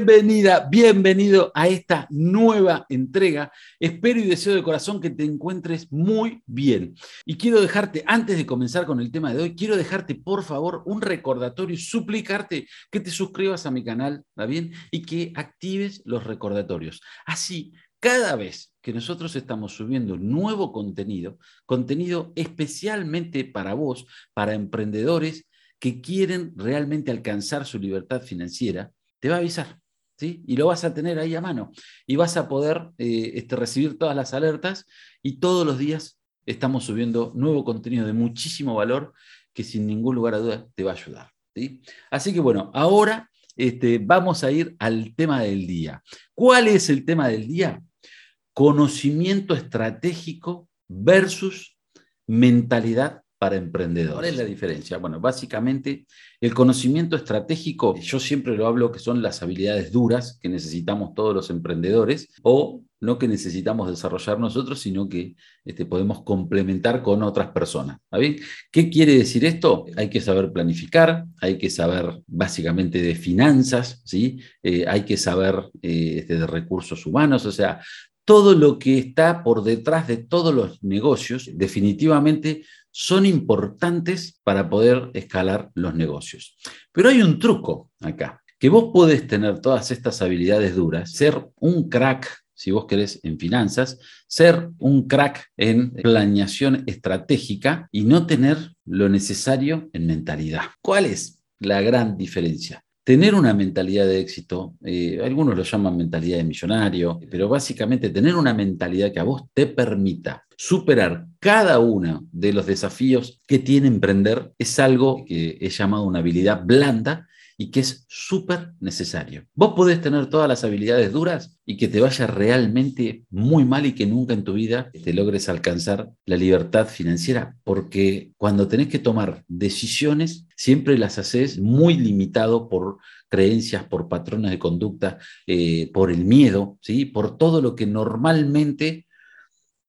Bienvenida, bienvenido a esta nueva entrega. Espero y deseo de corazón que te encuentres muy bien. Y quiero dejarte, antes de comenzar con el tema de hoy, quiero dejarte por favor un recordatorio y suplicarte que te suscribas a mi canal, ¿está bien? Y que actives los recordatorios. Así, cada vez que nosotros estamos subiendo nuevo contenido, contenido especialmente para vos, para emprendedores que quieren realmente alcanzar su libertad financiera, te va a avisar. Y lo vas a tener ahí a mano. Y vas a poder eh, este, recibir todas las alertas y todos los días estamos subiendo nuevo contenido de muchísimo valor que sin ningún lugar a duda te va a ayudar. ¿sí? Así que bueno, ahora este, vamos a ir al tema del día. ¿Cuál es el tema del día? Conocimiento estratégico versus mentalidad para emprendedores. ¿Cuál es la diferencia? Bueno, básicamente el conocimiento estratégico, yo siempre lo hablo que son las habilidades duras que necesitamos todos los emprendedores o no que necesitamos desarrollar nosotros, sino que este, podemos complementar con otras personas. ¿Qué quiere decir esto? Hay que saber planificar, hay que saber básicamente de finanzas, ¿sí? Eh, hay que saber eh, este, de recursos humanos, o sea, todo lo que está por detrás de todos los negocios definitivamente son importantes para poder escalar los negocios. Pero hay un truco acá, que vos podés tener todas estas habilidades duras, ser un crack, si vos querés, en finanzas, ser un crack en planeación estratégica y no tener lo necesario en mentalidad. ¿Cuál es la gran diferencia? Tener una mentalidad de éxito, eh, algunos lo llaman mentalidad de millonario, pero básicamente tener una mentalidad que a vos te permita superar cada uno de los desafíos que tiene emprender es algo que he llamado una habilidad blanda y que es súper necesario. Vos podés tener todas las habilidades duras y que te vaya realmente muy mal y que nunca en tu vida te logres alcanzar la libertad financiera, porque cuando tenés que tomar decisiones, siempre las haces muy limitado por creencias, por patrones de conducta, eh, por el miedo, ¿sí? por todo lo que normalmente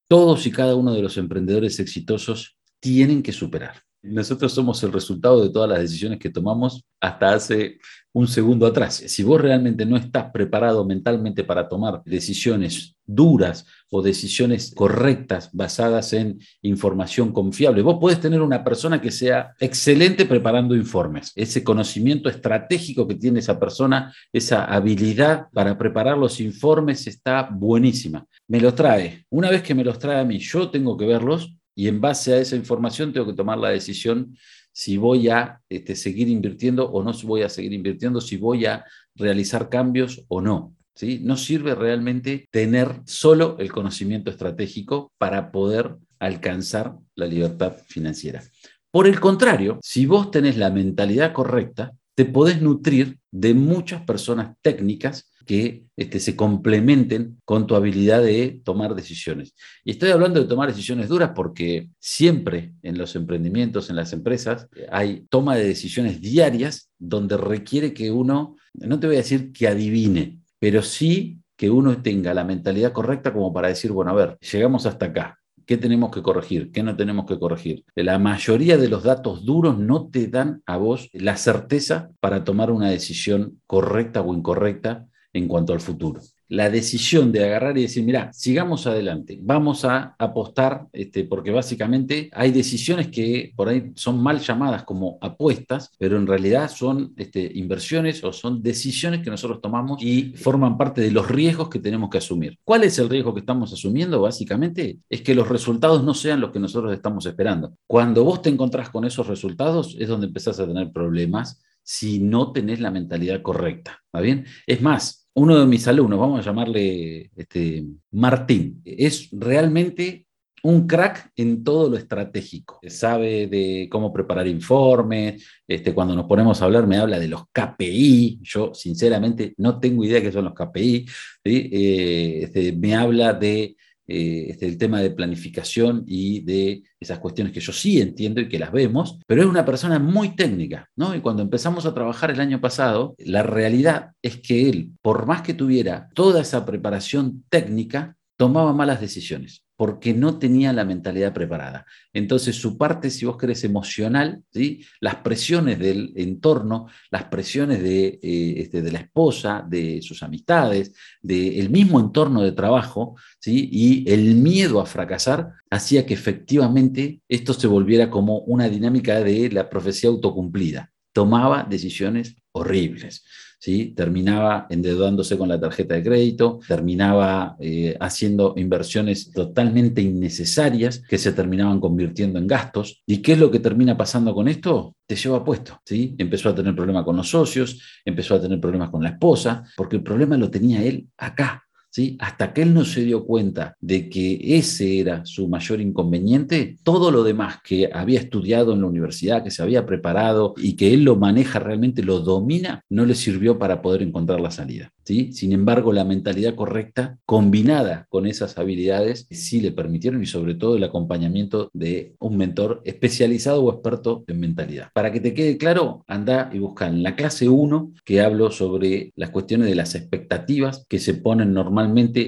todos y cada uno de los emprendedores exitosos tienen que superar. Nosotros somos el resultado de todas las decisiones que tomamos hasta hace un segundo atrás. Si vos realmente no estás preparado mentalmente para tomar decisiones duras o decisiones correctas basadas en información confiable, vos podés tener una persona que sea excelente preparando informes. Ese conocimiento estratégico que tiene esa persona, esa habilidad para preparar los informes está buenísima. Me los trae. Una vez que me los trae a mí, yo tengo que verlos y en base a esa información tengo que tomar la decisión si voy a este, seguir invirtiendo o no voy a seguir invirtiendo, si voy a realizar cambios o no. ¿sí? No sirve realmente tener solo el conocimiento estratégico para poder alcanzar la libertad financiera. Por el contrario, si vos tenés la mentalidad correcta, te podés nutrir de muchas personas técnicas que este, se complementen con tu habilidad de tomar decisiones. Y estoy hablando de tomar decisiones duras porque siempre en los emprendimientos, en las empresas, hay toma de decisiones diarias donde requiere que uno, no te voy a decir que adivine, pero sí que uno tenga la mentalidad correcta como para decir, bueno, a ver, llegamos hasta acá, ¿Qué tenemos que corregir? ¿Qué no tenemos que corregir? La mayoría de los datos duros no te dan a vos la certeza para tomar una decisión correcta o incorrecta en cuanto al futuro. La decisión de agarrar y decir, mira, sigamos adelante, vamos a apostar, este, porque básicamente hay decisiones que por ahí son mal llamadas como apuestas, pero en realidad son este, inversiones o son decisiones que nosotros tomamos y forman parte de los riesgos que tenemos que asumir. ¿Cuál es el riesgo que estamos asumiendo? Básicamente es que los resultados no sean los que nosotros estamos esperando. Cuando vos te encontrás con esos resultados es donde empezás a tener problemas si no tenés la mentalidad correcta. ¿Está bien? Es más, uno de mis alumnos, vamos a llamarle este, Martín, es realmente un crack en todo lo estratégico. Sabe de cómo preparar informes. Este, cuando nos ponemos a hablar, me habla de los KPI. Yo, sinceramente, no tengo idea de qué son los KPI. Eh, este, me habla de eh, este, el tema de planificación y de esas cuestiones que yo sí entiendo y que las vemos, pero es una persona muy técnica, ¿no? Y cuando empezamos a trabajar el año pasado, la realidad es que él, por más que tuviera toda esa preparación técnica, tomaba malas decisiones. Porque no tenía la mentalidad preparada. Entonces, su parte, si vos querés, emocional, ¿sí? las presiones del entorno, las presiones de, eh, este, de la esposa, de sus amistades, del mismo entorno de trabajo, ¿sí? y el miedo a fracasar, hacía que efectivamente esto se volviera como una dinámica de la profecía autocumplida. Tomaba decisiones horribles. ¿sí? terminaba endeudándose con la tarjeta de crédito, terminaba eh, haciendo inversiones totalmente innecesarias que se terminaban convirtiendo en gastos. ¿Y qué es lo que termina pasando con esto? Te lleva puesto. ¿sí? Empezó a tener problemas con los socios, empezó a tener problemas con la esposa, porque el problema lo tenía él acá. Hasta que él no se dio cuenta de que ese era su mayor inconveniente, todo lo demás que había estudiado en la universidad, que se había preparado y que él lo maneja realmente, lo domina, no le sirvió para poder encontrar la salida. ¿sí? Sin embargo, la mentalidad correcta, combinada con esas habilidades, sí le permitieron y sobre todo el acompañamiento de un mentor especializado o experto en mentalidad. Para que te quede claro, anda y busca en la clase 1 que hablo sobre las cuestiones de las expectativas que se ponen normalmente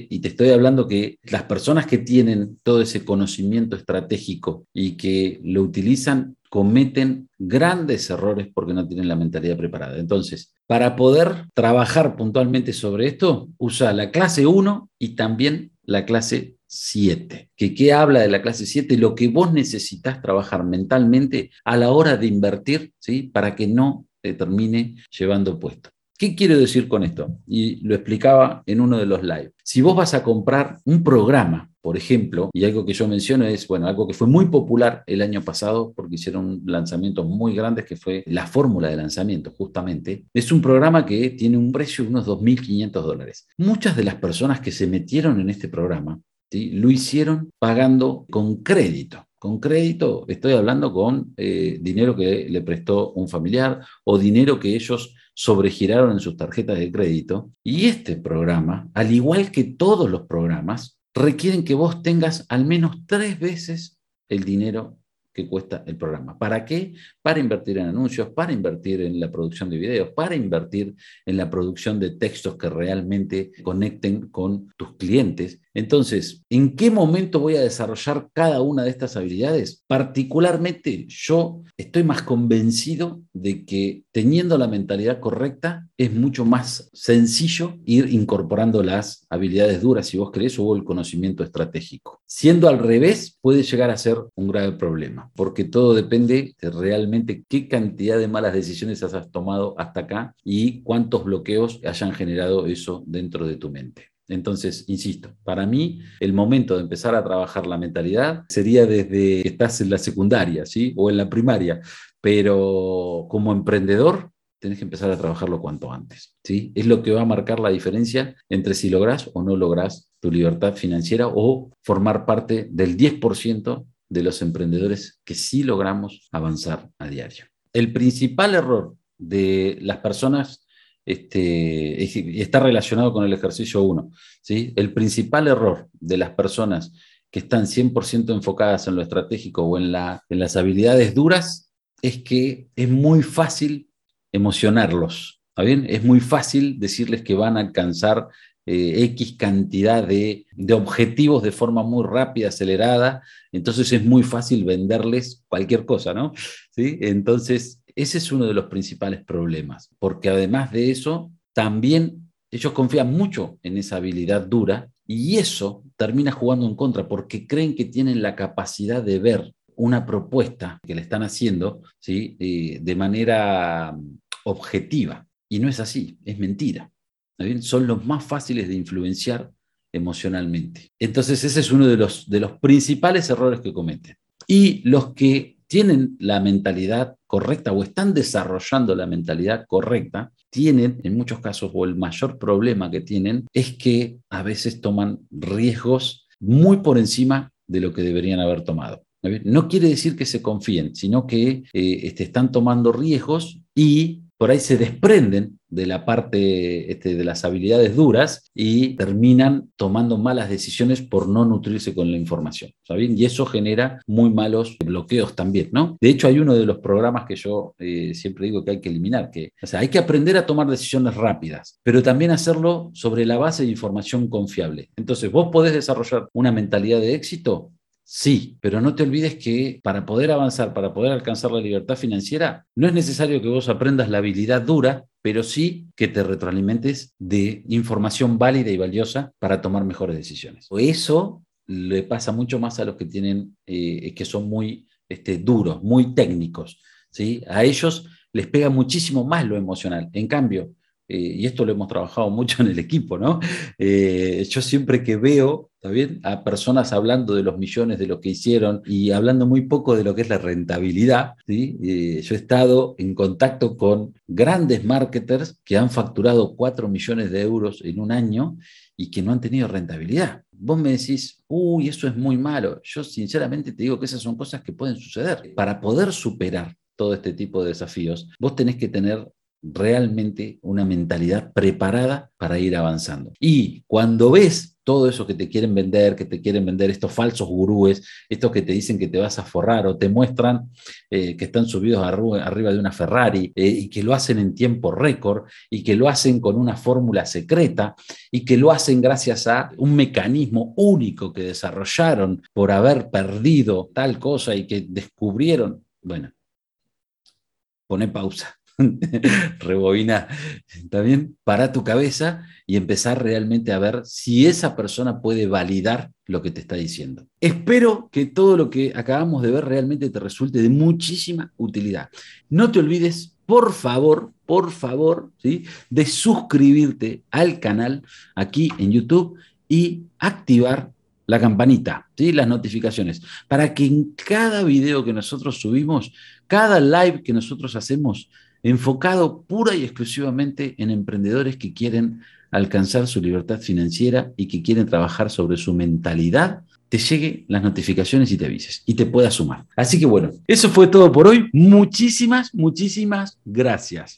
y te estoy hablando que las personas que tienen todo ese conocimiento estratégico y que lo utilizan cometen grandes errores porque no tienen la mentalidad preparada. Entonces, para poder trabajar puntualmente sobre esto, usa la clase 1 y también la clase 7. Que qué habla de la clase 7, lo que vos necesitas trabajar mentalmente a la hora de invertir, ¿sí? Para que no te termine llevando puesto. ¿Qué quiero decir con esto? Y lo explicaba en uno de los live. Si vos vas a comprar un programa, por ejemplo, y algo que yo menciono es, bueno, algo que fue muy popular el año pasado porque hicieron lanzamientos muy grandes que fue la fórmula de lanzamiento, justamente, es un programa que tiene un precio de unos 2.500 dólares. Muchas de las personas que se metieron en este programa lo hicieron pagando con crédito. Con crédito estoy hablando con eh, dinero que le prestó un familiar o dinero que ellos sobregiraron en sus tarjetas de crédito. Y este programa, al igual que todos los programas, requieren que vos tengas al menos tres veces el dinero que cuesta el programa. ¿Para qué? Para invertir en anuncios, para invertir en la producción de videos, para invertir en la producción de textos que realmente conecten con tus clientes. Entonces, ¿en qué momento voy a desarrollar cada una de estas habilidades? Particularmente, yo estoy más convencido de que teniendo la mentalidad correcta es mucho más sencillo ir incorporando las habilidades duras, si vos querés, o el conocimiento estratégico. Siendo al revés, puede llegar a ser un grave problema, porque todo depende de realmente qué cantidad de malas decisiones has tomado hasta acá y cuántos bloqueos hayan generado eso dentro de tu mente. Entonces, insisto, para mí el momento de empezar a trabajar la mentalidad sería desde que estás en la secundaria, ¿sí? O en la primaria, pero como emprendedor tenés que empezar a trabajarlo cuanto antes, ¿sí? Es lo que va a marcar la diferencia entre si lográs o no lográs tu libertad financiera o formar parte del 10% de los emprendedores que sí logramos avanzar a diario. El principal error de las personas este, está relacionado con el ejercicio 1. ¿sí? El principal error de las personas que están 100% enfocadas en lo estratégico o en, la, en las habilidades duras es que es muy fácil emocionarlos. bien? Es muy fácil decirles que van a alcanzar eh, X cantidad de, de, objetivos de forma muy rápida, acelerada, entonces es muy fácil venderles cualquier cosa, ¿no? ¿Sí? Entonces, ese es uno de los principales problemas, porque además de eso, también ellos confían mucho en esa habilidad dura y eso termina jugando en contra porque creen que tienen la capacidad de ver una propuesta que le están haciendo ¿sí? Eh, de manera objetiva. Y no es así, es mentira. Son los más fáciles de influenciar emocionalmente. Entonces ese es uno de los, de los principales errores que cometen. Y los que tienen la mentalidad correcta o están desarrollando la mentalidad correcta, tienen, en muchos casos, o el mayor problema que tienen es que a veces toman riesgos muy por encima de lo que deberían haber tomado. No quiere decir que se confíen, sino que eh, este, están tomando riesgos y por ahí se desprenden de la parte este, de las habilidades duras y terminan tomando malas decisiones por no nutrirse con la información. ¿saben? Y eso genera muy malos bloqueos también, ¿no? De hecho, hay uno de los programas que yo eh, siempre digo que hay que eliminar, que o sea, hay que aprender a tomar decisiones rápidas, pero también hacerlo sobre la base de información confiable. Entonces, vos podés desarrollar una mentalidad de éxito Sí, pero no te olvides que para poder avanzar, para poder alcanzar la libertad financiera, no es necesario que vos aprendas la habilidad dura, pero sí que te retroalimentes de información válida y valiosa para tomar mejores decisiones. Eso le pasa mucho más a los que tienen, eh, que son muy este, duros, muy técnicos. ¿sí? A ellos les pega muchísimo más lo emocional. En cambio, eh, y esto lo hemos trabajado mucho en el equipo, ¿no? Eh, yo siempre que veo, ¿está bien? A personas hablando de los millones, de lo que hicieron y hablando muy poco de lo que es la rentabilidad, ¿sí? Eh, yo he estado en contacto con grandes marketers que han facturado 4 millones de euros en un año y que no han tenido rentabilidad. Vos me decís, uy, eso es muy malo. Yo sinceramente te digo que esas son cosas que pueden suceder. Para poder superar todo este tipo de desafíos, vos tenés que tener realmente una mentalidad preparada para ir avanzando. Y cuando ves todo eso que te quieren vender, que te quieren vender estos falsos gurúes, estos que te dicen que te vas a forrar o te muestran eh, que están subidos arriba de una Ferrari eh, y que lo hacen en tiempo récord y que lo hacen con una fórmula secreta y que lo hacen gracias a un mecanismo único que desarrollaron por haber perdido tal cosa y que descubrieron, bueno, pone pausa rebobina, ¿está bien? Para tu cabeza y empezar realmente a ver si esa persona puede validar lo que te está diciendo. Espero que todo lo que acabamos de ver realmente te resulte de muchísima utilidad. No te olvides, por favor, por favor, ¿sí? de suscribirte al canal aquí en YouTube y activar la campanita, ¿sí? las notificaciones, para que en cada video que nosotros subimos, cada live que nosotros hacemos, enfocado pura y exclusivamente en emprendedores que quieren alcanzar su libertad financiera y que quieren trabajar sobre su mentalidad, te llegue las notificaciones y te avises y te puedas sumar. Así que bueno, eso fue todo por hoy. Muchísimas, muchísimas gracias.